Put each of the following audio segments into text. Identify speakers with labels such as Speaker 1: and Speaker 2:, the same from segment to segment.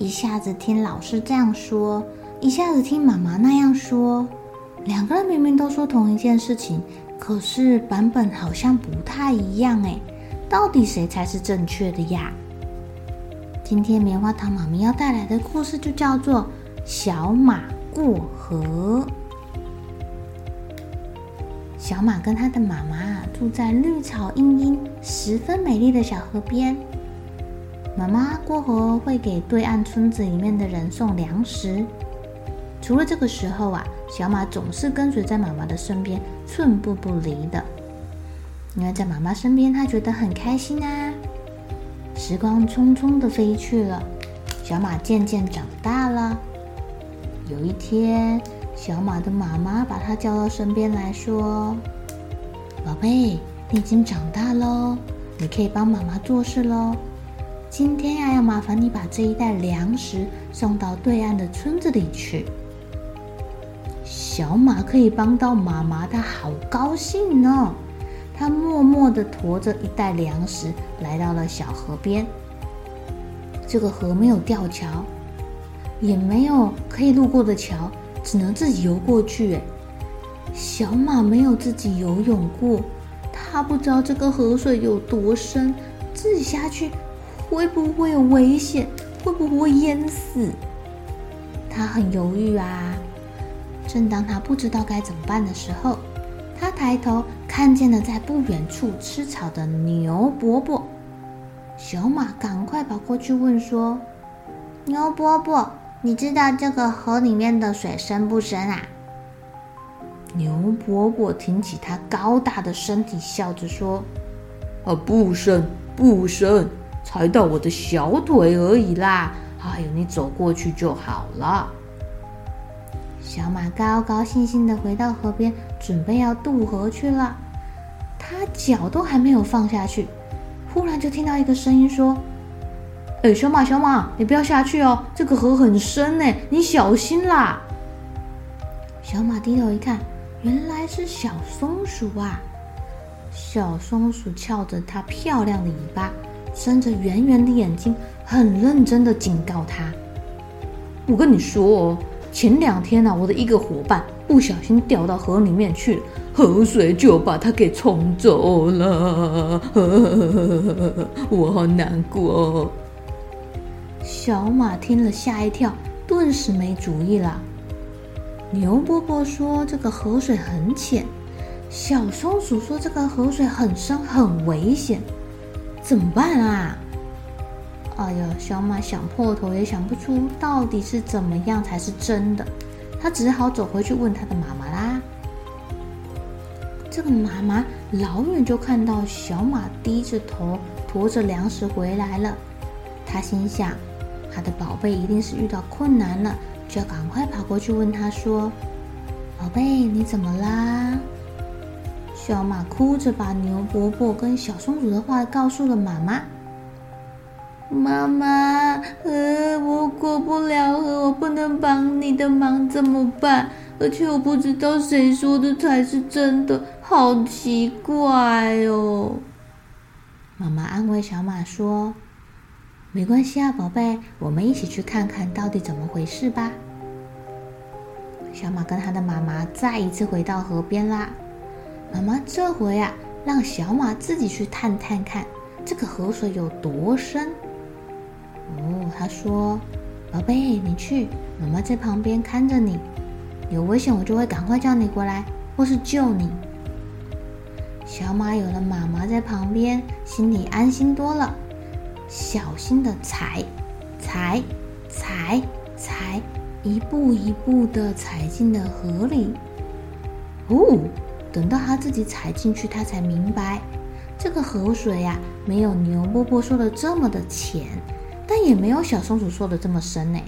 Speaker 1: 一下子听老师这样说，一下子听妈妈那样说，两个人明明都说同一件事情，可是版本好像不太一样哎，到底谁才是正确的呀？今天棉花糖妈咪要带来的故事就叫做《小马过河》。小马跟他的妈妈住在绿草茵茵、十分美丽的小河边。妈妈过河会给对岸村子里面的人送粮食。除了这个时候啊，小马总是跟随在妈妈的身边，寸步不离的。因为在妈妈身边，他觉得很开心啊。时光匆匆的飞去了，小马渐渐长大了。有一天，小马的妈妈把他叫到身边来说：“宝贝，你已经长大喽，你可以帮妈妈做事喽。”今天呀，要麻烦你把这一袋粮食送到对岸的村子里去。小马可以帮到妈妈，他好高兴呢。他默默地驮着一袋粮食来到了小河边。这个河没有吊桥，也没有可以路过的桥，只能自己游过去。小马没有自己游泳过，他不知道这个河水有多深，自己下去。会不会有危险？会不会淹死？他很犹豫啊。正当他不知道该怎么办的时候，他抬头看见了在不远处吃草的牛伯伯。小马赶快跑过去问说：“牛伯伯，你知道这个河里面的水深不深啊？”牛伯伯挺起他高大的身体，笑着说：“啊，不深，不深。”踩到我的小腿而已啦！哎呦，你走过去就好了。小马高高兴兴的回到河边，准备要渡河去了。他脚都还没有放下去，忽然就听到一个声音说：“哎，小马，小马，你不要下去哦，这个河很深呢，你小心啦！”小马低头一看，原来是小松鼠啊！小松鼠翘着它漂亮的尾巴。伸着圆圆的眼睛，很认真的警告他：“我跟你说哦，前两天呢、我的一个伙伴不小心掉到河里面去了，河水就把他给冲走了，我好难过。”小马听了吓一跳，顿时没主意了。牛伯伯说：“这个河水很浅。”小松鼠说：“这个河水很深，很危险。”怎么办啊？哎呀，小马想破头也想不出到底是怎么样才是真的，他只好走回去问他的妈妈啦。这个妈妈老远就看到小马低着头驮着粮食回来了，他心想，他的宝贝一定是遇到困难了，就要赶快跑过去问他说：“宝贝，你怎么啦？”小马哭着把牛伯伯跟小松鼠的话告诉了妈妈。妈妈，呃，我过不了河，我不能帮你的忙，怎么办？而且我不知道谁说的才是真的，好奇怪哦。妈妈安慰小马说：“没关系啊，宝贝，我们一起去看看到底怎么回事吧。”小马跟他的妈妈再一次回到河边啦。妈妈这回啊，让小马自己去探探看这个河水有多深。哦，他说：“宝贝，你去，妈妈在旁边看着你，有危险我就会赶快叫你过来，或是救你。”小马有了妈妈在旁边，心里安心多了，小心的踩，踩，踩，踩，一步一步的踩进了河里。哦，等到他自己踩进去，他才明白，这个河水呀，没有牛波波说的这么的浅，但也没有小松鼠说的这么深呢。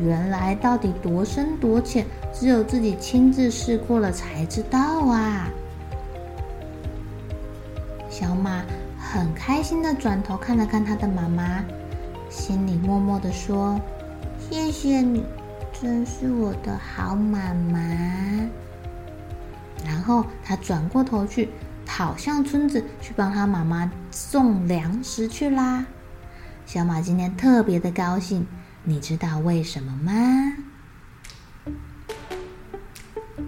Speaker 1: 原来到底多深多浅，只有自己亲自试过了才知道啊。小马很开心的转头看了看他的妈妈，心里默默的说：“谢谢你，真是我的好妈妈。”然后他转过头去，跑向村子去帮他妈妈送粮食去啦。小马今天特别的高兴，你知道为什么吗？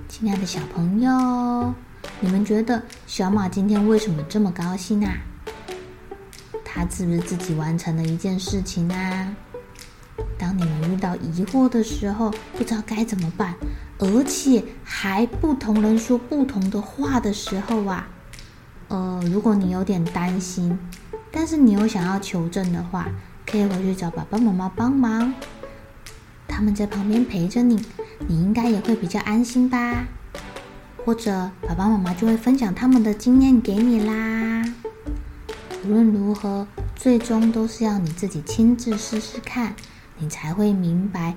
Speaker 1: 亲爱的小朋友。你们觉得小马今天为什么这么高兴啊？他是不是自己完成了一件事情啊？当你们遇到疑惑的时候，不知道该怎么办，而且还不同人说不同的话的时候啊，呃，如果你有点担心，但是你又想要求证的话，可以回去找爸爸妈妈帮忙，他们在旁边陪着你，你应该也会比较安心吧。或者爸爸妈妈就会分享他们的经验给你啦。无论如何，最终都是要你自己亲自试试看，你才会明白